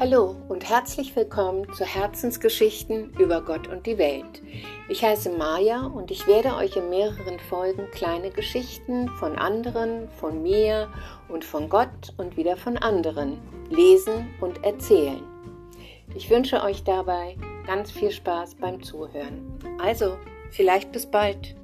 Hallo und herzlich willkommen zu Herzensgeschichten über Gott und die Welt. Ich heiße Maja und ich werde euch in mehreren Folgen kleine Geschichten von anderen, von mir und von Gott und wieder von anderen lesen und erzählen. Ich wünsche euch dabei ganz viel Spaß beim Zuhören. Also, vielleicht bis bald.